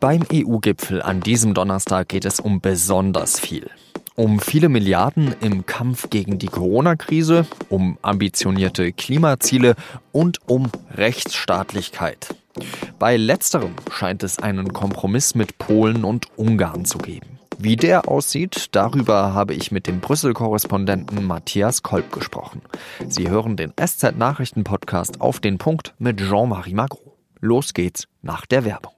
Beim EU-Gipfel an diesem Donnerstag geht es um besonders viel. Um viele Milliarden im Kampf gegen die Corona-Krise, um ambitionierte Klimaziele und um Rechtsstaatlichkeit. Bei letzterem scheint es einen Kompromiss mit Polen und Ungarn zu geben. Wie der aussieht, darüber habe ich mit dem Brüssel-Korrespondenten Matthias Kolb gesprochen. Sie hören den SZ-Nachrichten-Podcast auf den Punkt mit Jean-Marie Magro. Los geht's nach der Werbung.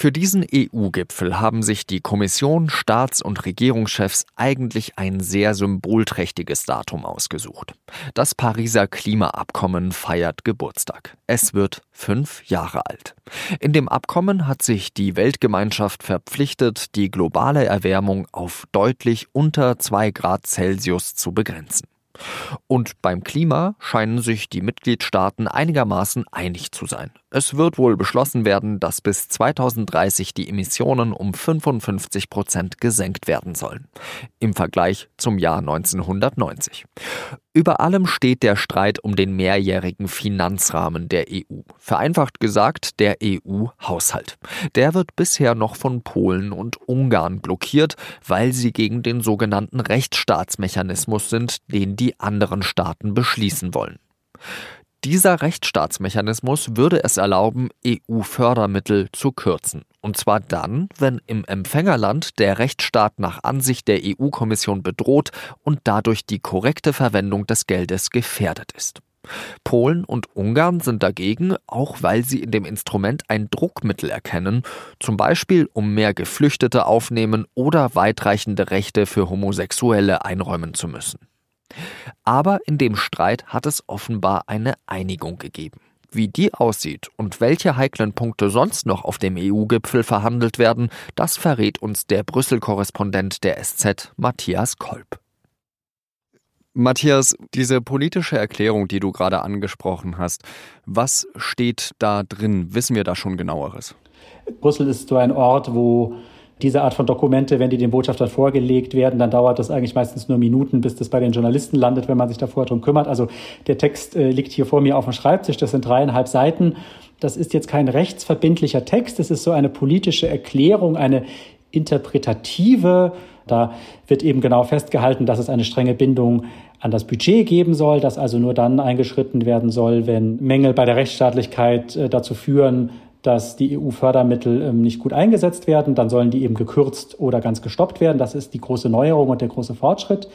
Für diesen EU-Gipfel haben sich die Kommission, Staats- und Regierungschefs eigentlich ein sehr symbolträchtiges Datum ausgesucht. Das Pariser Klimaabkommen feiert Geburtstag. Es wird fünf Jahre alt. In dem Abkommen hat sich die Weltgemeinschaft verpflichtet, die globale Erwärmung auf deutlich unter zwei Grad Celsius zu begrenzen. Und beim Klima scheinen sich die Mitgliedstaaten einigermaßen einig zu sein. Es wird wohl beschlossen werden, dass bis 2030 die Emissionen um 55 Prozent gesenkt werden sollen. Im Vergleich zum Jahr 1990. Über allem steht der Streit um den mehrjährigen Finanzrahmen der EU. Vereinfacht gesagt, der EU-Haushalt. Der wird bisher noch von Polen und Ungarn blockiert, weil sie gegen den sogenannten Rechtsstaatsmechanismus sind, den die anderen Staaten beschließen wollen. Dieser Rechtsstaatsmechanismus würde es erlauben, EU-Fördermittel zu kürzen. Und zwar dann, wenn im Empfängerland der Rechtsstaat nach Ansicht der EU-Kommission bedroht und dadurch die korrekte Verwendung des Geldes gefährdet ist. Polen und Ungarn sind dagegen, auch weil sie in dem Instrument ein Druckmittel erkennen, zum Beispiel um mehr Geflüchtete aufnehmen oder weitreichende Rechte für Homosexuelle einräumen zu müssen. Aber in dem Streit hat es offenbar eine Einigung gegeben. Wie die aussieht und welche heiklen Punkte sonst noch auf dem EU-Gipfel verhandelt werden, das verrät uns der Brüssel-Korrespondent der SZ, Matthias Kolb. Matthias, diese politische Erklärung, die du gerade angesprochen hast, was steht da drin? Wissen wir da schon genaueres? Brüssel ist so ein Ort, wo diese Art von Dokumente, wenn die dem Botschafter vorgelegt werden, dann dauert das eigentlich meistens nur Minuten, bis das bei den Journalisten landet, wenn man sich davor darum kümmert. Also der Text äh, liegt hier vor mir auf dem Schreibtisch, das sind dreieinhalb Seiten. Das ist jetzt kein rechtsverbindlicher Text, es ist so eine politische Erklärung, eine interpretative. Da wird eben genau festgehalten, dass es eine strenge Bindung an das Budget geben soll, dass also nur dann eingeschritten werden soll, wenn Mängel bei der Rechtsstaatlichkeit äh, dazu führen, dass die EU-Fördermittel ähm, nicht gut eingesetzt werden, dann sollen die eben gekürzt oder ganz gestoppt werden. Das ist die große Neuerung und der große Fortschritt.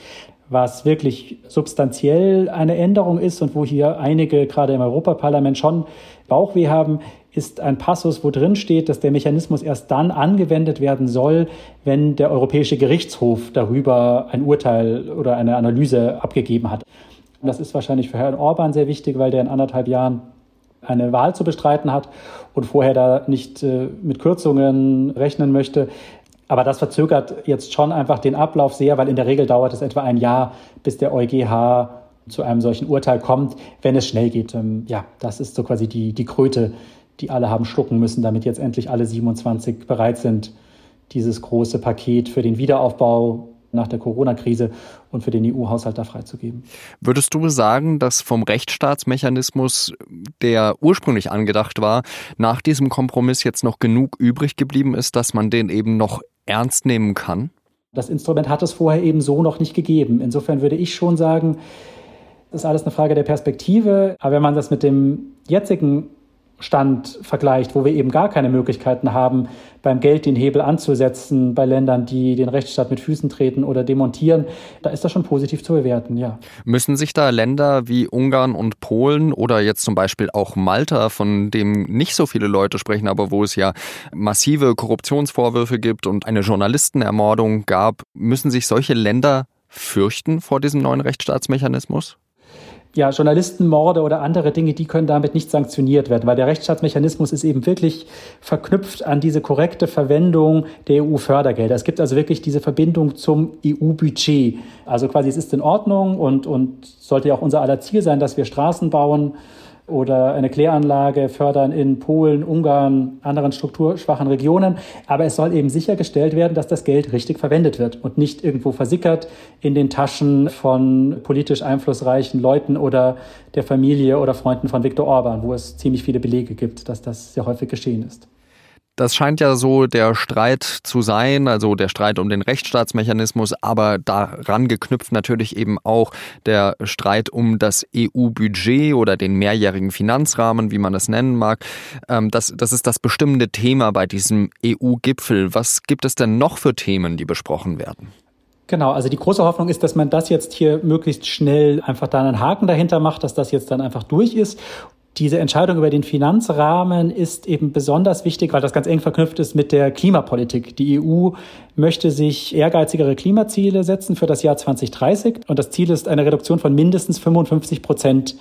Was wirklich substanziell eine Änderung ist und wo hier einige gerade im Europaparlament schon Bauchweh haben, ist ein Passus, wo drin steht, dass der Mechanismus erst dann angewendet werden soll, wenn der Europäische Gerichtshof darüber ein Urteil oder eine Analyse abgegeben hat. Das ist wahrscheinlich für Herrn Orban sehr wichtig, weil der in anderthalb Jahren eine Wahl zu bestreiten hat und vorher da nicht äh, mit Kürzungen rechnen möchte. Aber das verzögert jetzt schon einfach den Ablauf sehr, weil in der Regel dauert es etwa ein Jahr, bis der EuGH zu einem solchen Urteil kommt, wenn es schnell geht. Ähm, ja, das ist so quasi die, die Kröte, die alle haben schlucken müssen, damit jetzt endlich alle 27 bereit sind, dieses große Paket für den Wiederaufbau nach der Corona-Krise und für den EU-Haushalt da freizugeben. Würdest du sagen, dass vom Rechtsstaatsmechanismus, der ursprünglich angedacht war, nach diesem Kompromiss jetzt noch genug übrig geblieben ist, dass man den eben noch ernst nehmen kann? Das Instrument hat es vorher eben so noch nicht gegeben. Insofern würde ich schon sagen, das ist alles eine Frage der Perspektive. Aber wenn man das mit dem jetzigen Stand vergleicht, wo wir eben gar keine Möglichkeiten haben, beim Geld den Hebel anzusetzen, bei Ländern, die den Rechtsstaat mit Füßen treten oder demontieren, da ist das schon positiv zu bewerten, ja. Müssen sich da Länder wie Ungarn und Polen oder jetzt zum Beispiel auch Malta, von dem nicht so viele Leute sprechen, aber wo es ja massive Korruptionsvorwürfe gibt und eine Journalistenermordung gab, müssen sich solche Länder fürchten vor diesem neuen Rechtsstaatsmechanismus? Ja, Journalistenmorde oder andere Dinge, die können damit nicht sanktioniert werden, weil der Rechtsstaatsmechanismus ist eben wirklich verknüpft an diese korrekte Verwendung der EU-Fördergelder. Es gibt also wirklich diese Verbindung zum EU-Budget. Also quasi es ist in Ordnung und, und sollte ja auch unser aller Ziel sein, dass wir Straßen bauen, oder eine Kläranlage fördern in Polen, Ungarn, anderen strukturschwachen Regionen. Aber es soll eben sichergestellt werden, dass das Geld richtig verwendet wird und nicht irgendwo versickert in den Taschen von politisch einflussreichen Leuten oder der Familie oder Freunden von Viktor Orban, wo es ziemlich viele Belege gibt, dass das sehr häufig geschehen ist. Das scheint ja so der Streit zu sein, also der Streit um den Rechtsstaatsmechanismus, aber daran geknüpft natürlich eben auch der Streit um das EU-Budget oder den mehrjährigen Finanzrahmen, wie man es nennen mag. Ähm, das, das ist das bestimmende Thema bei diesem EU-Gipfel. Was gibt es denn noch für Themen, die besprochen werden? Genau, also die große Hoffnung ist, dass man das jetzt hier möglichst schnell einfach da einen Haken dahinter macht, dass das jetzt dann einfach durch ist diese Entscheidung über den Finanzrahmen ist eben besonders wichtig, weil das ganz eng verknüpft ist mit der Klimapolitik. Die EU möchte sich ehrgeizigere Klimaziele setzen für das Jahr 2030 und das Ziel ist eine Reduktion von mindestens 55 Prozent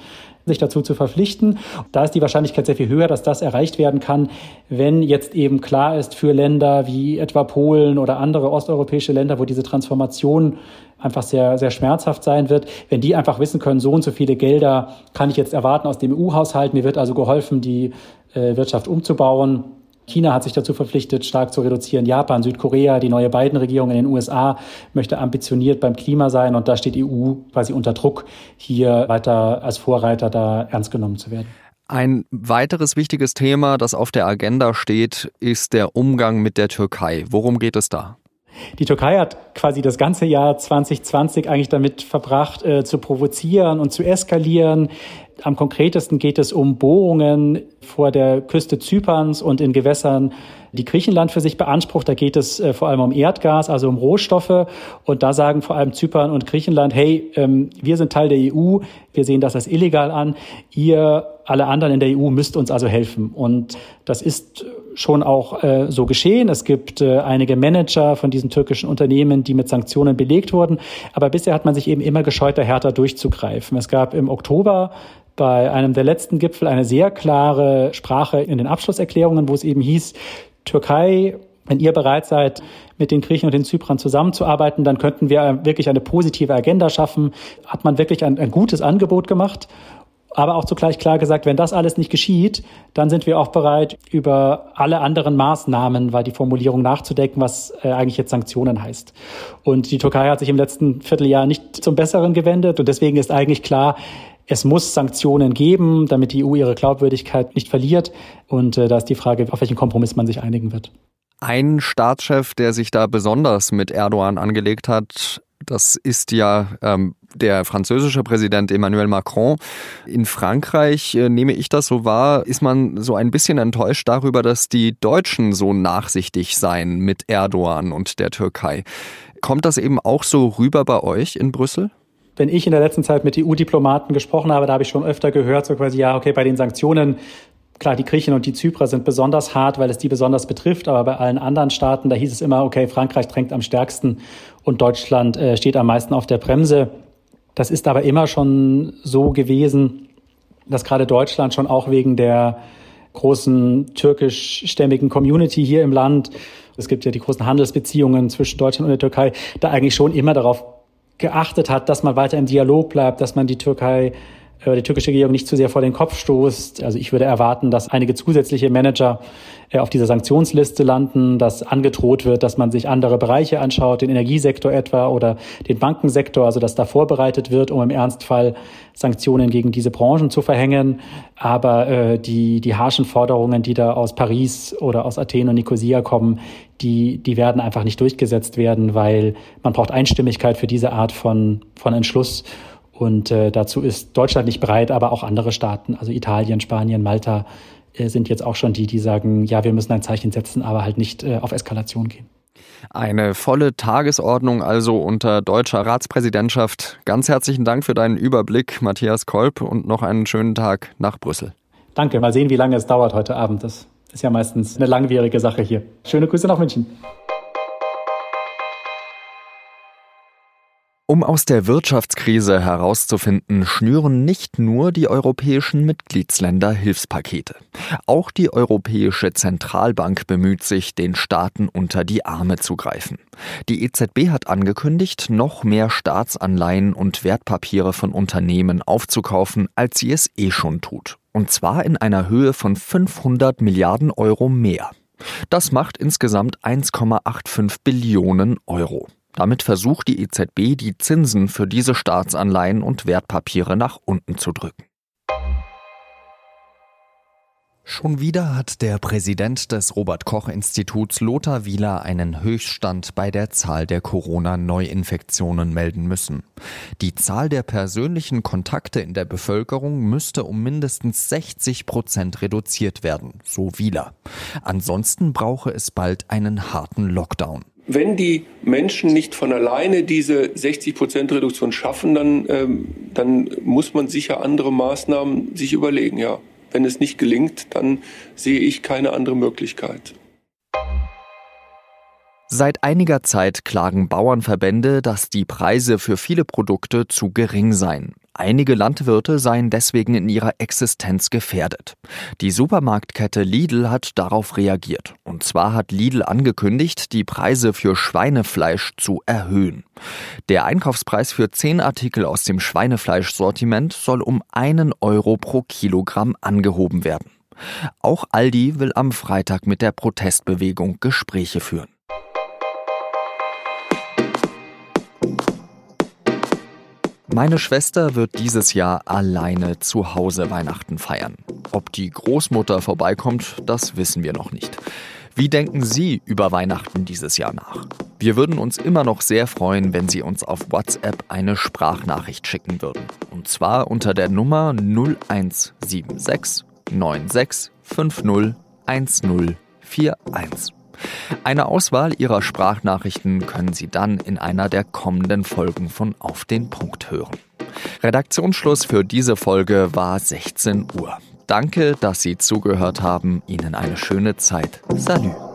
sich dazu zu verpflichten. Da ist die Wahrscheinlichkeit sehr viel höher, dass das erreicht werden kann, wenn jetzt eben klar ist für Länder wie etwa Polen oder andere osteuropäische Länder, wo diese Transformation einfach sehr, sehr schmerzhaft sein wird, wenn die einfach wissen können, so und so viele Gelder kann ich jetzt erwarten aus dem EU-Haushalt. Mir wird also geholfen, die äh, Wirtschaft umzubauen. China hat sich dazu verpflichtet, stark zu reduzieren. Japan, Südkorea, die neue Biden-Regierung in den USA möchte ambitioniert beim Klima sein und da steht EU quasi unter Druck, hier weiter als Vorreiter da ernst genommen zu werden. Ein weiteres wichtiges Thema, das auf der Agenda steht, ist der Umgang mit der Türkei. Worum geht es da? Die Türkei hat quasi das ganze Jahr 2020 eigentlich damit verbracht, äh, zu provozieren und zu eskalieren. Am konkretesten geht es um Bohrungen vor der Küste Zyperns und in Gewässern, die Griechenland für sich beansprucht. Da geht es äh, vor allem um Erdgas, also um Rohstoffe. Und da sagen vor allem Zypern und Griechenland, hey, ähm, wir sind Teil der EU, wir sehen das als illegal an. Ihr, alle anderen in der EU, müsst uns also helfen. Und das ist schon auch äh, so geschehen. Es gibt äh, einige Manager von diesen türkischen Unternehmen, die mit Sanktionen belegt wurden. Aber bisher hat man sich eben immer gescheut, da härter durchzugreifen. Es gab im Oktober bei einem der letzten Gipfel eine sehr klare Sprache in den Abschlusserklärungen, wo es eben hieß, Türkei, wenn ihr bereit seid, mit den Griechen und den Zyprern zusammenzuarbeiten, dann könnten wir wirklich eine positive Agenda schaffen. Hat man wirklich ein, ein gutes Angebot gemacht aber auch zugleich klar gesagt, wenn das alles nicht geschieht, dann sind wir auch bereit, über alle anderen Maßnahmen, weil die Formulierung nachzudenken, was äh, eigentlich jetzt Sanktionen heißt. Und die Türkei hat sich im letzten Vierteljahr nicht zum Besseren gewendet und deswegen ist eigentlich klar, es muss Sanktionen geben, damit die EU ihre Glaubwürdigkeit nicht verliert. Und äh, da ist die Frage, auf welchen Kompromiss man sich einigen wird. Ein Staatschef, der sich da besonders mit Erdogan angelegt hat, das ist ja ähm, der französische Präsident Emmanuel Macron. In Frankreich, äh, nehme ich das so wahr, ist man so ein bisschen enttäuscht darüber, dass die Deutschen so nachsichtig seien mit Erdogan und der Türkei. Kommt das eben auch so rüber bei euch in Brüssel? wenn ich in der letzten Zeit mit EU-Diplomaten gesprochen habe, da habe ich schon öfter gehört, so quasi, ja, okay, bei den Sanktionen Klar, die Griechen und die Zyprer sind besonders hart, weil es die besonders betrifft, aber bei allen anderen Staaten, da hieß es immer, okay, Frankreich drängt am stärksten und Deutschland äh, steht am meisten auf der Bremse. Das ist aber immer schon so gewesen, dass gerade Deutschland schon auch wegen der großen türkischstämmigen Community hier im Land, es gibt ja die großen Handelsbeziehungen zwischen Deutschland und der Türkei, da eigentlich schon immer darauf geachtet hat, dass man weiter im Dialog bleibt, dass man die Türkei äh, die türkische Regierung nicht zu sehr vor den Kopf stoßt. Also ich würde erwarten, dass einige zusätzliche Manager äh, auf dieser Sanktionsliste landen, dass angedroht wird, dass man sich andere Bereiche anschaut, den Energiesektor etwa oder den Bankensektor, also dass da vorbereitet wird, um im Ernstfall Sanktionen gegen diese Branchen zu verhängen. Aber äh, die, die harschen Forderungen, die da aus Paris oder aus Athen und Nicosia kommen, die, die werden einfach nicht durchgesetzt werden, weil man braucht Einstimmigkeit für diese Art von, von Entschluss. Und äh, dazu ist Deutschland nicht bereit, aber auch andere Staaten, also Italien, Spanien, Malta, äh, sind jetzt auch schon die, die sagen, ja, wir müssen ein Zeichen setzen, aber halt nicht äh, auf Eskalation gehen. Eine volle Tagesordnung also unter deutscher Ratspräsidentschaft. Ganz herzlichen Dank für deinen Überblick, Matthias Kolb, und noch einen schönen Tag nach Brüssel. Danke, mal sehen, wie lange es dauert heute Abend. Das ist ja meistens eine langwierige Sache hier. Schöne Grüße nach München. Um aus der Wirtschaftskrise herauszufinden, schnüren nicht nur die europäischen Mitgliedsländer Hilfspakete. Auch die Europäische Zentralbank bemüht sich, den Staaten unter die Arme zu greifen. Die EZB hat angekündigt, noch mehr Staatsanleihen und Wertpapiere von Unternehmen aufzukaufen, als sie es eh schon tut. Und zwar in einer Höhe von 500 Milliarden Euro mehr. Das macht insgesamt 1,85 Billionen Euro. Damit versucht die EZB, die Zinsen für diese Staatsanleihen und Wertpapiere nach unten zu drücken. Schon wieder hat der Präsident des Robert Koch Instituts Lothar Wieler einen Höchststand bei der Zahl der Corona-Neuinfektionen melden müssen. Die Zahl der persönlichen Kontakte in der Bevölkerung müsste um mindestens 60 Prozent reduziert werden, so Wieler. Ansonsten brauche es bald einen harten Lockdown. Wenn die Menschen nicht von alleine diese 60 Prozent Reduktion schaffen, dann, ähm, dann muss man sicher andere Maßnahmen sich überlegen, ja. Wenn es nicht gelingt, dann sehe ich keine andere Möglichkeit. Seit einiger Zeit klagen Bauernverbände, dass die Preise für viele Produkte zu gering seien. Einige Landwirte seien deswegen in ihrer Existenz gefährdet. Die Supermarktkette Lidl hat darauf reagiert. Und zwar hat Lidl angekündigt, die Preise für Schweinefleisch zu erhöhen. Der Einkaufspreis für zehn Artikel aus dem Schweinefleischsortiment soll um einen Euro pro Kilogramm angehoben werden. Auch Aldi will am Freitag mit der Protestbewegung Gespräche führen. Meine Schwester wird dieses Jahr alleine zu Hause Weihnachten feiern. Ob die Großmutter vorbeikommt, das wissen wir noch nicht. Wie denken Sie über Weihnachten dieses Jahr nach? Wir würden uns immer noch sehr freuen, wenn Sie uns auf WhatsApp eine Sprachnachricht schicken würden. Und zwar unter der Nummer 0176 9650 1041. Eine Auswahl Ihrer Sprachnachrichten können Sie dann in einer der kommenden Folgen von Auf den Punkt hören. Redaktionsschluss für diese Folge war 16 Uhr. Danke, dass Sie zugehört haben. Ihnen eine schöne Zeit. Salut.